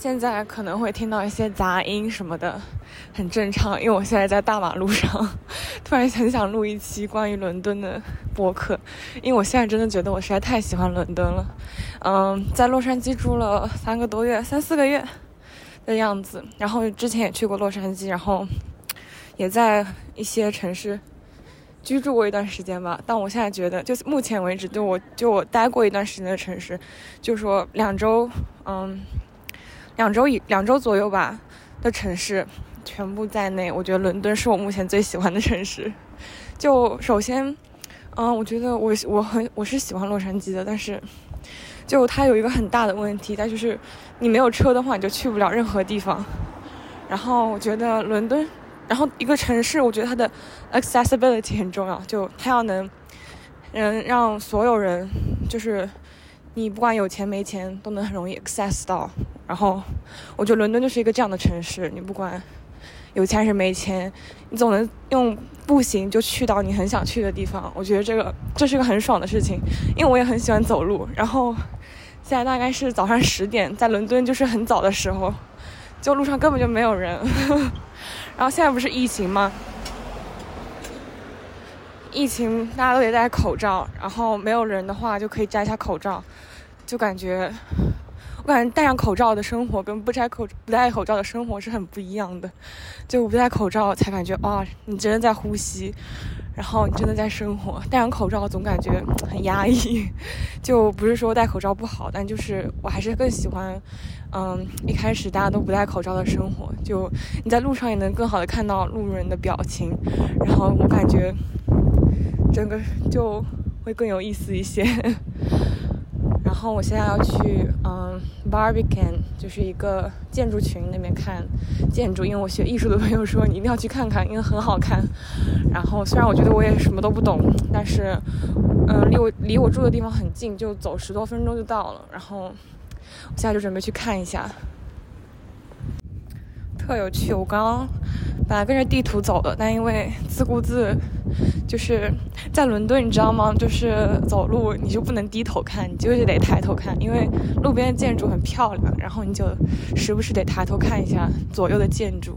现在可能会听到一些杂音什么的，很正常，因为我现在在大马路上，突然很想录一期关于伦敦的播客，因为我现在真的觉得我实在太喜欢伦敦了。嗯，在洛杉矶住了三个多月，三四个月的样子，然后之前也去过洛杉矶，然后也在一些城市居住过一段时间吧。但我现在觉得，就目前为止，就我就我待过一段时间的城市，就说两周，嗯。两周以两周左右吧的城市全部在内，我觉得伦敦是我目前最喜欢的城市。就首先，嗯，我觉得我我很我是喜欢洛杉矶的，但是就它有一个很大的问题，它就是你没有车的话，你就去不了任何地方。然后我觉得伦敦，然后一个城市，我觉得它的 accessibility 很重要，就它要能嗯让所有人，就是你不管有钱没钱，都能很容易 access 到。然后，我觉得伦敦就是一个这样的城市，你不管有钱还是没钱，你总能用步行就去到你很想去的地方。我觉得这个这是个很爽的事情，因为我也很喜欢走路。然后现在大概是早上十点，在伦敦就是很早的时候，就路上根本就没有人。然后现在不是疫情吗？疫情大家都得戴口罩，然后没有人的话就可以摘下口罩，就感觉。我感觉戴上口罩的生活跟不摘口不戴口罩的生活是很不一样的。就不戴口罩才感觉啊，你真的在呼吸，然后你真的在生活。戴上口罩总感觉很压抑。就不是说戴口罩不好，但就是我还是更喜欢，嗯，一开始大家都不戴口罩的生活。就你在路上也能更好的看到路人的表情，然后我感觉整个就会更有意思一些。然后我现在要去，嗯，Barbican，就是一个建筑群那边看建筑，因为我学艺术的朋友说你一定要去看看，因为很好看。然后虽然我觉得我也什么都不懂，但是，嗯，离我离我住的地方很近，就走十多分钟就到了。然后我现在就准备去看一下。特有趣，我刚刚本来跟着地图走的，但因为自顾自，就是在伦敦，你知道吗？就是走路你就不能低头看，你就是得抬头看，因为路边的建筑很漂亮，然后你就时不时得抬头看一下左右的建筑，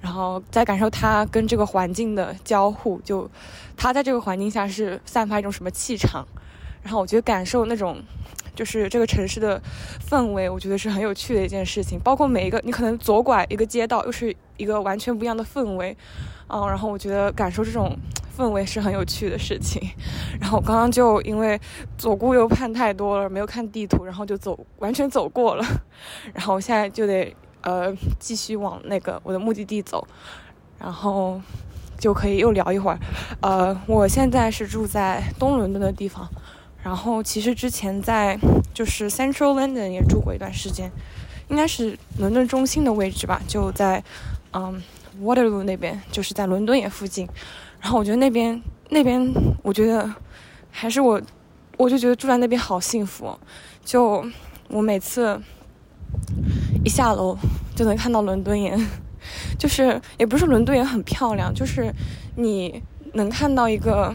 然后再感受它跟这个环境的交互，就它在这个环境下是散发一种什么气场，然后我觉得感受那种。就是这个城市的氛围，我觉得是很有趣的一件事情。包括每一个，你可能左拐一个街道，又是一个完全不一样的氛围，嗯，然后我觉得感受这种氛围是很有趣的事情。然后我刚刚就因为左顾右盼太多了，没有看地图，然后就走完全走过了。然后我现在就得呃继续往那个我的目的地走，然后就可以又聊一会儿。呃，我现在是住在东伦敦的地方。然后其实之前在就是 Central London 也住过一段时间，应该是伦敦中心的位置吧，就在嗯 Waterloo 那边，就是在伦敦眼附近。然后我觉得那边那边，我觉得还是我，我就觉得住在那边好幸福。就我每次一下楼就能看到伦敦眼，就是也不是伦敦眼很漂亮，就是你能看到一个。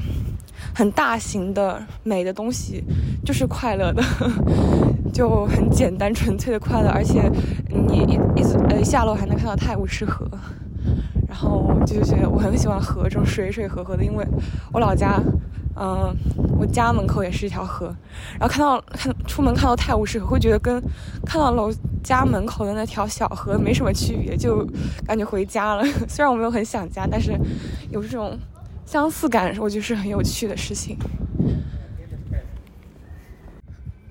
很大型的美的东西，就是快乐的，就很简单纯粹的快乐。而且你一一直呃下楼还能看到泰晤士河，然后就觉得我很喜欢河这种水水河河的，因为我老家，嗯，我家门口也是一条河，然后看到看出门看到泰晤士河，会觉得跟看到楼家门口的那条小河没什么区别，就感觉回家了。虽然我没有很想家，但是有这种。相似感，我觉得是很有趣的事情。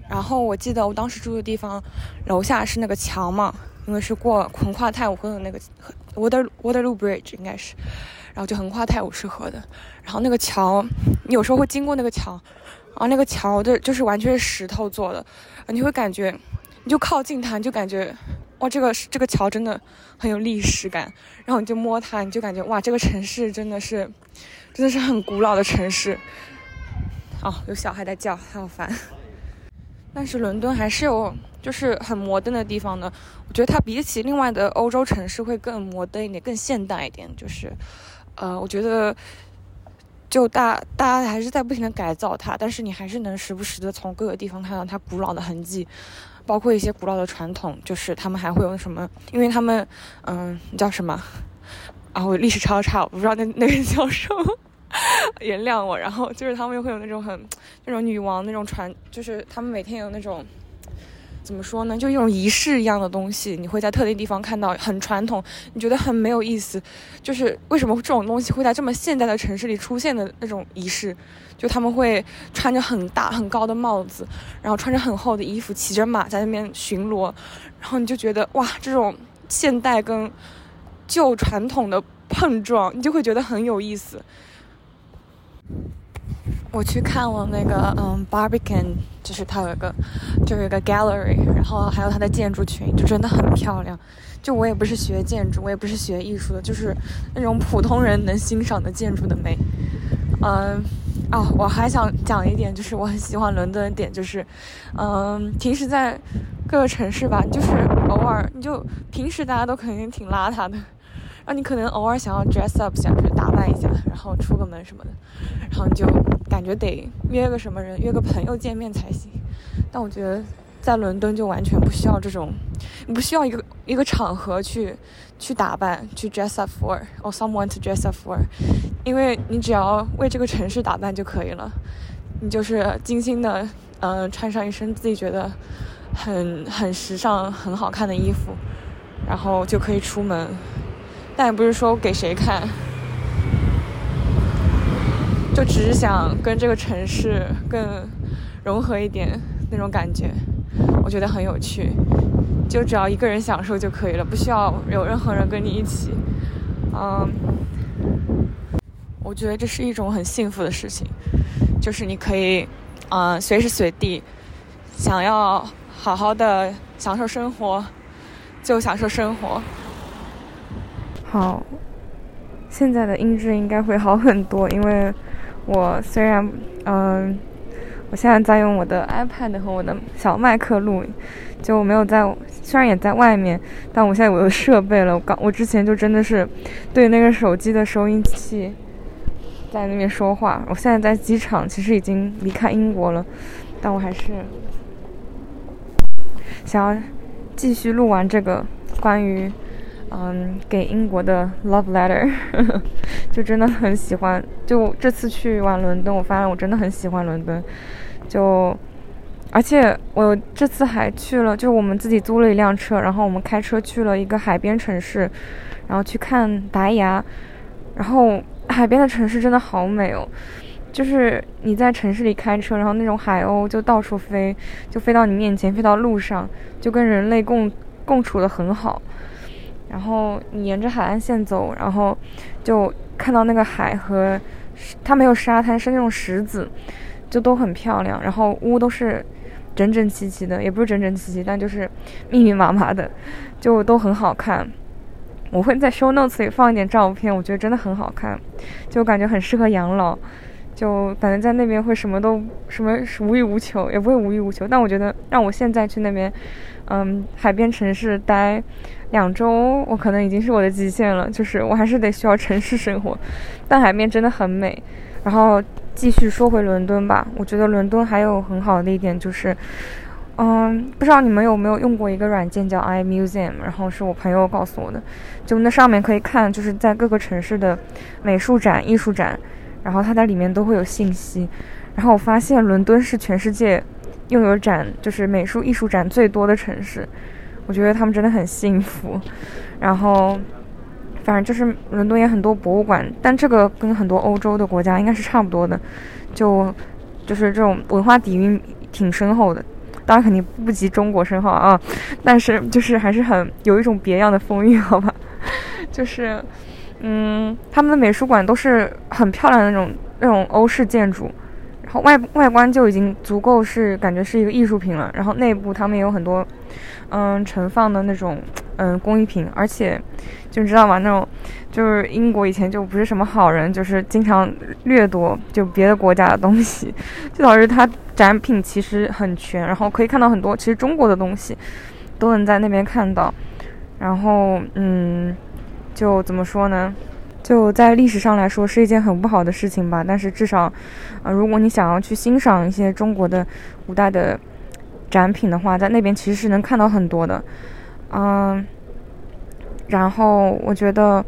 然后我记得我当时住的地方，楼下是那个桥嘛，因为是过横跨泰晤河的那个 Water Waterloo Bridge 应该是，然后就横跨泰晤士河的。然后那个桥，你有时候会经过那个桥，然后那个桥的就是完全是石头做的，你会感觉，你就靠近它，你就感觉。哇，这个这个桥真的很有历史感，然后你就摸它，你就感觉哇，这个城市真的是，真的是很古老的城市。哦，有小孩在叫，好烦。但是伦敦还是有就是很摩登的地方的，我觉得它比起另外的欧洲城市会更摩登一点，更现代一点。就是，呃，我觉得就大大家还是在不停的改造它，但是你还是能时不时的从各个地方看到它古老的痕迹。包括一些古老的传统，就是他们还会有什么？因为他们，嗯，叫什么？啊，我历史超差，我不知道那 那个叫什么，原谅我。然后就是他们又会有那种很那种女王那种传，就是他们每天有那种。怎么说呢？就一种仪式一样的东西，你会在特定地方看到，很传统，你觉得很没有意思。就是为什么这种东西会在这么现代的城市里出现的那种仪式？就他们会穿着很大很高的帽子，然后穿着很厚的衣服，骑着马在那边巡逻，然后你就觉得哇，这种现代跟旧传统的碰撞，你就会觉得很有意思。我去看了那个，嗯，Barbican，就是它有一个，就有一个 gallery，然后还有它的建筑群，就真的很漂亮。就我也不是学建筑，我也不是学艺术的，就是那种普通人能欣赏的建筑的美。嗯，哦，我还想讲一点，就是我很喜欢伦敦的点，就是，嗯，平时在各个城市吧，就是偶尔你就平时大家都肯定挺邋遢的。然后你可能偶尔想要 dress up，想去打扮一下，然后出个门什么的，然后你就感觉得约个什么人，约个朋友见面才行。但我觉得在伦敦就完全不需要这种，你不需要一个一个场合去去打扮，去 dress up for，or someone to dress up for，因为你只要为这个城市打扮就可以了。你就是精心的，嗯，穿上一身自己觉得很很时尚、很好看的衣服，然后就可以出门。但也不是说给谁看，就只是想跟这个城市更融合一点那种感觉，我觉得很有趣。就只要一个人享受就可以了，不需要有任何人跟你一起。嗯，我觉得这是一种很幸福的事情，就是你可以，嗯，随时随地想要好好的享受生活，就享受生活。好，现在的音质应该会好很多，因为我虽然嗯，我现在在用我的 iPad 和我的小麦克录，就没有在，虽然也在外面，但我现在我有设备了。我刚我之前就真的是对那个手机的收音器在那边说话。我现在在机场，其实已经离开英国了，但我还是想要继续录完这个关于。嗯，给英国的 love letter，就真的很喜欢。就这次去玩伦敦，我发现我真的很喜欢伦敦。就，而且我这次还去了，就我们自己租了一辆车，然后我们开车去了一个海边城市，然后去看白牙。然后海边的城市真的好美哦，就是你在城市里开车，然后那种海鸥就到处飞，就飞到你面前，飞到路上，就跟人类共共处的很好。然后你沿着海岸线走，然后就看到那个海和它没有沙滩，是那种石子，就都很漂亮。然后屋都是整整齐齐的，也不是整整齐齐，但就是密密麻麻的，就都很好看。我会在 show notes 里放一点照片，我觉得真的很好看，就感觉很适合养老，就感觉在那边会什么都什么无欲无求，也不会无欲无求。但我觉得让我现在去那边，嗯，海边城市待。两周我可能已经是我的极限了，就是我还是得需要城市生活，但海边真的很美。然后继续说回伦敦吧，我觉得伦敦还有很好的一点就是，嗯，不知道你们有没有用过一个软件叫 iMuseum，然后是我朋友告诉我的，就那上面可以看就是在各个城市的美术展、艺术展，然后它在里面都会有信息。然后我发现伦敦是全世界拥有展就是美术艺术展最多的城市。我觉得他们真的很幸福，然后，反正就是伦敦也很多博物馆，但这个跟很多欧洲的国家应该是差不多的，就就是这种文化底蕴挺深厚的，当然肯定不及中国深厚啊，但是就是还是很有一种别样的风韵，好吧，就是，嗯，他们的美术馆都是很漂亮的那种那种欧式建筑。然后外外观就已经足够是感觉是一个艺术品了，然后内部他们也有很多，嗯，盛放的那种嗯工艺品，而且就你知道吗？那种就是英国以前就不是什么好人，就是经常掠夺就别的国家的东西，就导致它展品其实很全，然后可以看到很多其实中国的东西都能在那边看到，然后嗯，就怎么说呢？就在历史上来说是一件很不好的事情吧，但是至少，呃，如果你想要去欣赏一些中国的古代的展品的话，在那边其实是能看到很多的，嗯，然后我觉得。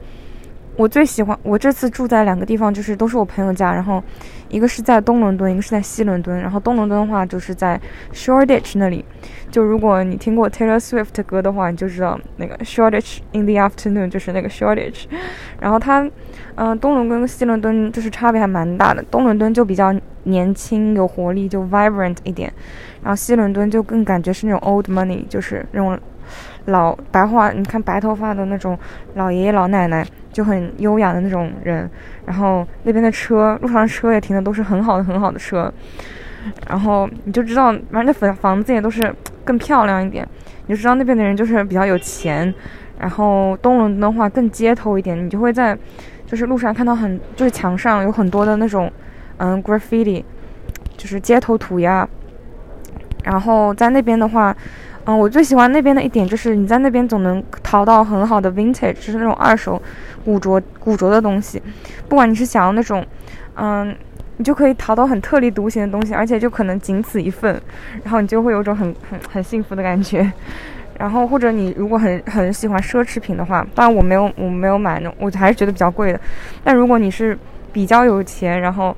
我最喜欢我这次住在两个地方，就是都是我朋友家，然后一个是在东伦敦，一个是在西伦敦。然后东伦敦的话就是在 Shoreditch 那里，就如果你听过 Taylor Swift 的歌的话，你就知道那个 Shoreditch in the afternoon 就是那个 Shoreditch。然后它，嗯，东伦敦跟西伦敦就是差别还蛮大的，东伦敦就比较年轻有活力，就 vibrant 一点，然后西伦敦就更感觉是那种 old money，就是那种老白话，你看白头发的那种老爷爷老奶奶。就很优雅的那种人，然后那边的车，路上的车也停的都是很好的很好的车，然后你就知道，反正那房房子也都是更漂亮一点，你就知道那边的人就是比较有钱。然后东伦敦的话更街头一点，你就会在就是路上看到很就是墙上有很多的那种嗯 graffiti，就是街头涂鸦。然后在那边的话。嗯，我最喜欢那边的一点就是你在那边总能淘到很好的 vintage，就是那种二手古着古着的东西。不管你是想要那种，嗯，你就可以淘到很特立独行的东西，而且就可能仅此一份，然后你就会有种很很很幸福的感觉。然后或者你如果很很喜欢奢侈品的话，当然我没有我没有买那种，我还是觉得比较贵的。但如果你是比较有钱，然后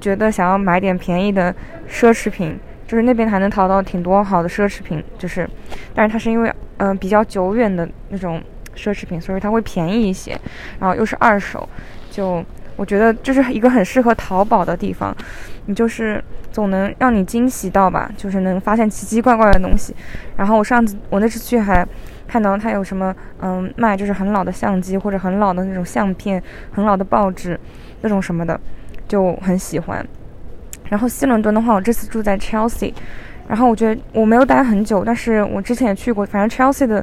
觉得想要买点便宜的奢侈品。就是那边还能淘到挺多好的奢侈品，就是，但是它是因为嗯比较久远的那种奢侈品，所以它会便宜一些，然后又是二手，就我觉得就是一个很适合淘宝的地方，你就是总能让你惊喜到吧，就是能发现奇奇怪怪的东西。然后我上次我那次去还看到它有什么嗯卖就是很老的相机或者很老的那种相片、很老的报纸那种什么的，就很喜欢。然后西伦敦的话，我这次住在 Chelsea，然后我觉得我没有待很久，但是我之前也去过。反正 Chelsea 的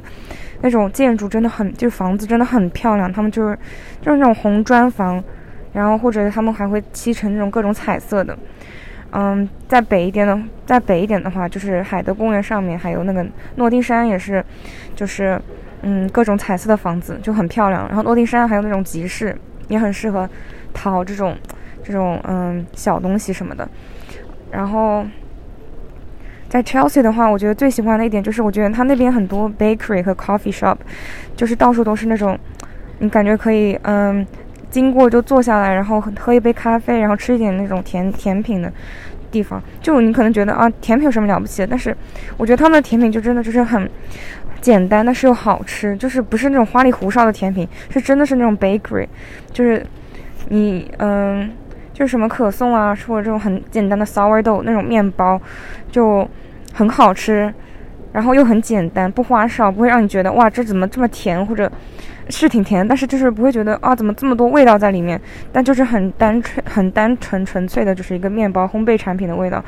那种建筑真的很，就是房子真的很漂亮。他们就是就是那种红砖房，然后或者他们还会漆成那种各种彩色的。嗯，在北一点的，在北一点的话，就是海德公园上面还有那个诺丁山，也是就是嗯各种彩色的房子就很漂亮。然后诺丁山还有那种集市，也很适合淘这种。这种嗯小东西什么的，然后在 Chelsea 的话，我觉得最喜欢的一点就是，我觉得它那边很多 bakery 和 coffee shop，就是到处都是那种你感觉可以嗯经过就坐下来，然后喝一杯咖啡，然后吃一点那种甜甜品的地方。就你可能觉得啊，甜品有什么了不起的？但是我觉得他们的甜品就真的就是很简单，但是又好吃，就是不是那种花里胡哨的甜品，是真的是那种 bakery，就是你嗯。就是什么可颂啊，或者这种很简单的 sourdough 那种面包，就很好吃，然后又很简单，不花哨，不会让你觉得哇这怎么这么甜，或者是挺甜，但是就是不会觉得啊怎么这么多味道在里面，但就是很单纯、很单纯、纯粹的，就是一个面包烘焙产品的味道，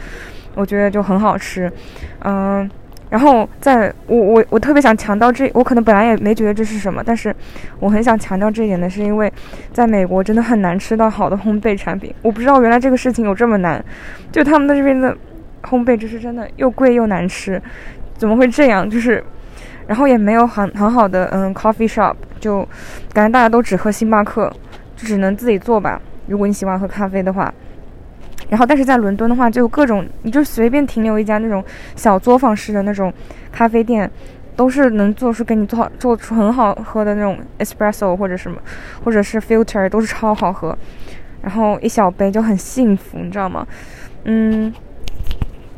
我觉得就很好吃，嗯。然后，在我我我特别想强调这，我可能本来也没觉得这是什么，但是我很想强调这一点的是，因为在美国真的很难吃到好的烘焙产品。我不知道原来这个事情有这么难，就他们的这边的烘焙就是真的又贵又难吃，怎么会这样？就是，然后也没有很很好的嗯 coffee shop，就感觉大家都只喝星巴克，就只能自己做吧。如果你喜欢喝咖啡的话。然后，但是在伦敦的话，就各种，你就随便停留一家那种小作坊式的那种咖啡店，都是能做出给你做好做出很好喝的那种 espresso 或者什么，或者是 filter 都是超好喝。然后一小杯就很幸福，你知道吗？嗯，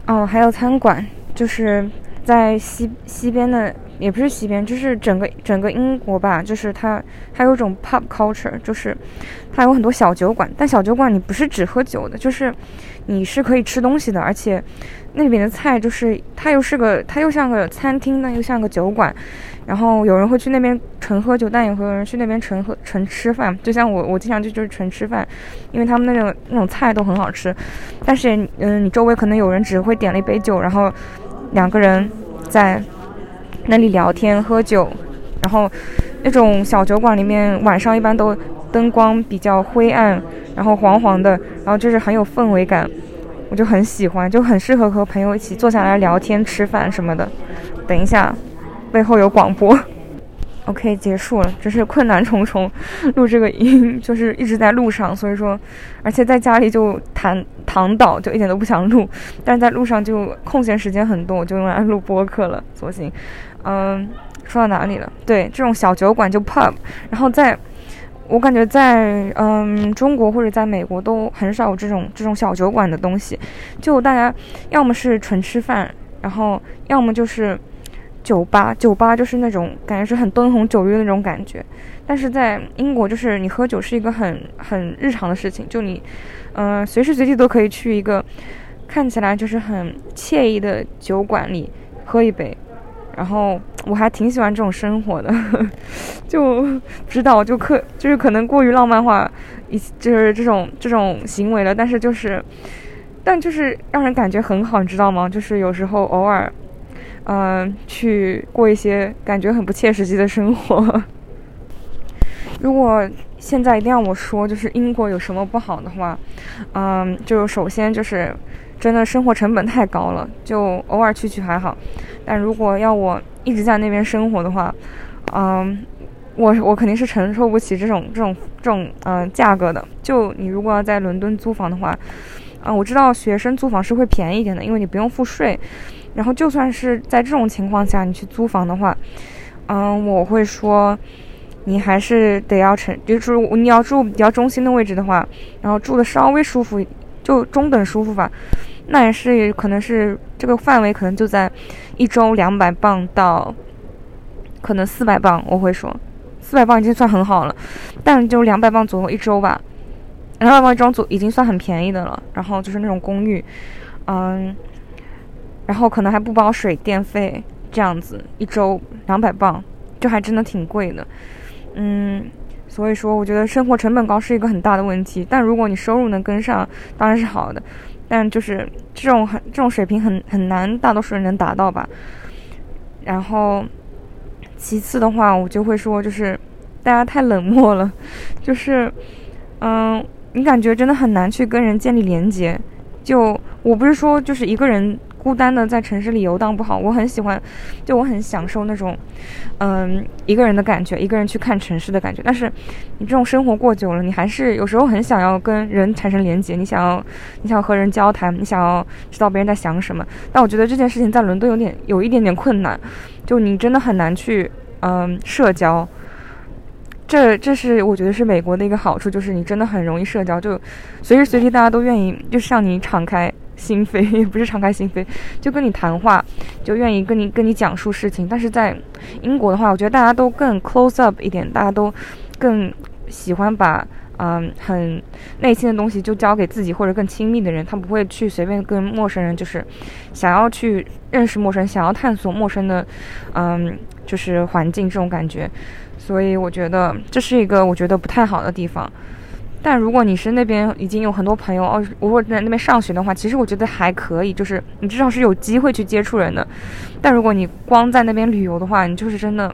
哦，还有餐馆，就是在西西边的。也不是西边，就是整个整个英国吧，就是它它有一种 pub culture，就是它有很多小酒馆，但小酒馆你不是只喝酒的，就是你是可以吃东西的，而且那边的菜就是它又是个它又像个餐厅呢，又像个酒馆，然后有人会去那边纯喝酒，但也会有人去那边纯喝纯吃饭，就像我我经常去就是纯吃饭，因为他们那种那种菜都很好吃，但是嗯，你周围可能有人只会点了一杯酒，然后两个人在。那里聊天喝酒，然后那种小酒馆里面晚上一般都灯光比较灰暗，然后黄黄的，然后就是很有氛围感，我就很喜欢，就很适合和朋友一起坐下来聊天、吃饭什么的。等一下，背后有广播。OK，结束了，真是困难重重，录这个音就是一直在路上，所以说，而且在家里就躺躺倒，就一点都不想录，但是在路上就空闲时间很多，我就用来录播客了，索性，嗯，说到哪里了？对，这种小酒馆就 pub，然后在，我感觉在嗯中国或者在美国都很少有这种这种小酒馆的东西，就大家要么是纯吃饭，然后要么就是。酒吧，酒吧就是那种感觉是很灯红酒绿的那种感觉，但是在英国，就是你喝酒是一个很很日常的事情，就你，嗯，随时随地都可以去一个看起来就是很惬意的酒馆里喝一杯，然后我还挺喜欢这种生活的，就知道就可就是可能过于浪漫化，一就是这种这种行为了，但是就是，但就是让人感觉很好，你知道吗？就是有时候偶尔。嗯，去过一些感觉很不切实际的生活。如果现在一定要我说，就是英国有什么不好的话，嗯，就首先就是真的生活成本太高了，就偶尔去去还好。但如果要我一直在那边生活的话，嗯，我我肯定是承受不起这种这种这种嗯价格的。就你如果要在伦敦租房的话，嗯，我知道学生租房是会便宜一点的，因为你不用付税。然后就算是在这种情况下，你去租房的话，嗯，我会说，你还是得要成，就是你要住比较中心的位置的话，然后住的稍微舒服，就中等舒服吧，那也是可能是这个范围可能就在一周两百磅到可能四百磅，我会说四百磅已经算很好了，但就两百磅左右一周吧，两百磅一周左已经算很便宜的了。然后就是那种公寓，嗯。然后可能还不包水电费，这样子一周两百磅，就还真的挺贵的。嗯，所以说我觉得生活成本高是一个很大的问题。但如果你收入能跟上，当然是好的。但就是这种很这种水平很很难，大多数人能达到吧。然后其次的话，我就会说就是大家太冷漠了，就是嗯，你感觉真的很难去跟人建立连接。就我不是说就是一个人。孤单的在城市里游荡不好，我很喜欢，就我很享受那种，嗯，一个人的感觉，一个人去看城市的感觉。但是你这种生活过久了，你还是有时候很想要跟人产生连接，你想要，你想要和人交谈，你想要知道别人在想什么。但我觉得这件事情在伦敦有点有一点点困难，就你真的很难去，嗯，社交。这这是我觉得是美国的一个好处，就是你真的很容易社交，就随时随地大家都愿意就是向你敞开。心扉 也不是敞开心扉，就跟你谈话，就愿意跟你跟你讲述事情。但是在英国的话，我觉得大家都更 close up 一点，大家都更喜欢把嗯很内心的东西就交给自己或者更亲密的人，他不会去随便跟陌生人，就是想要去认识陌生，想要探索陌生的嗯就是环境这种感觉。所以我觉得这是一个我觉得不太好的地方。但如果你是那边已经有很多朋友哦，如果在那边上学的话，其实我觉得还可以，就是你至少是有机会去接触人的。但如果你光在那边旅游的话，你就是真的，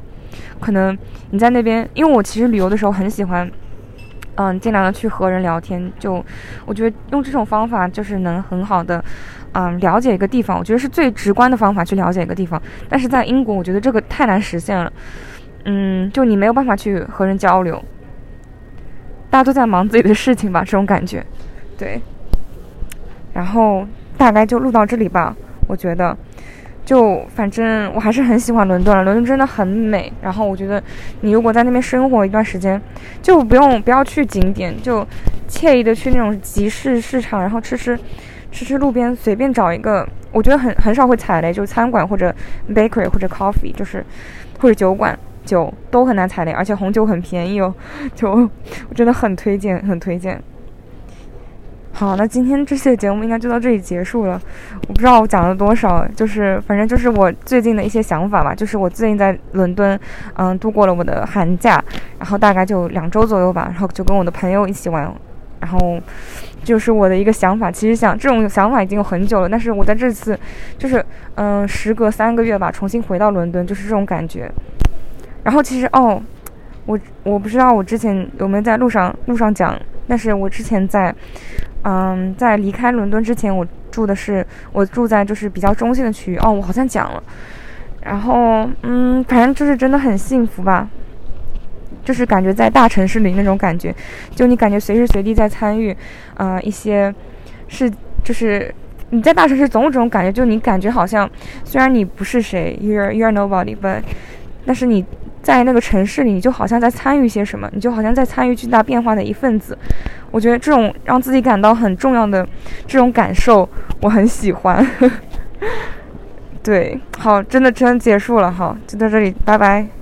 可能你在那边，因为我其实旅游的时候很喜欢，嗯，尽量的去和人聊天。就我觉得用这种方法就是能很好的，嗯，了解一个地方。我觉得是最直观的方法去了解一个地方。但是在英国，我觉得这个太难实现了。嗯，就你没有办法去和人交流。大家都在忙自己的事情吧，这种感觉，对。然后大概就录到这里吧，我觉得，就反正我还是很喜欢伦敦伦敦真的很美。然后我觉得，你如果在那边生活一段时间，就不用不要去景点，就惬意的去那种集市市场，然后吃吃吃吃路边随便找一个，我觉得很很少会踩雷，就是餐馆或者 bakery 或者 coffee，就是或者酒馆。酒都很难踩雷，而且红酒很便宜哦，就我真的很推荐，很推荐。好，那今天这期节目应该就到这里结束了。我不知道我讲了多少，就是反正就是我最近的一些想法吧。就是我最近在伦敦，嗯，度过了我的寒假，然后大概就两周左右吧，然后就跟我的朋友一起玩，然后就是我的一个想法。其实想这种想法已经有很久了，但是我在这次就是嗯，时隔三个月吧，重新回到伦敦，就是这种感觉。然后其实哦，我我不知道我之前有没有在路上路上讲，但是我之前在，嗯，在离开伦敦之前，我住的是我住在就是比较中心的区域哦，我好像讲了，然后嗯，反正就是真的很幸福吧。就是感觉在大城市里那种感觉，就你感觉随时随地在参与，啊，一些是就是你在大城市总有这种感觉，就你感觉好像虽然你不是谁，you're you're nobody，but 但是你在那个城市里，你就好像在参与些什么，你就好像在参与巨大变化的一份子。我觉得这种让自己感到很重要的这种感受，我很喜欢。对，好，真的真结束了，好，就到这里，拜拜。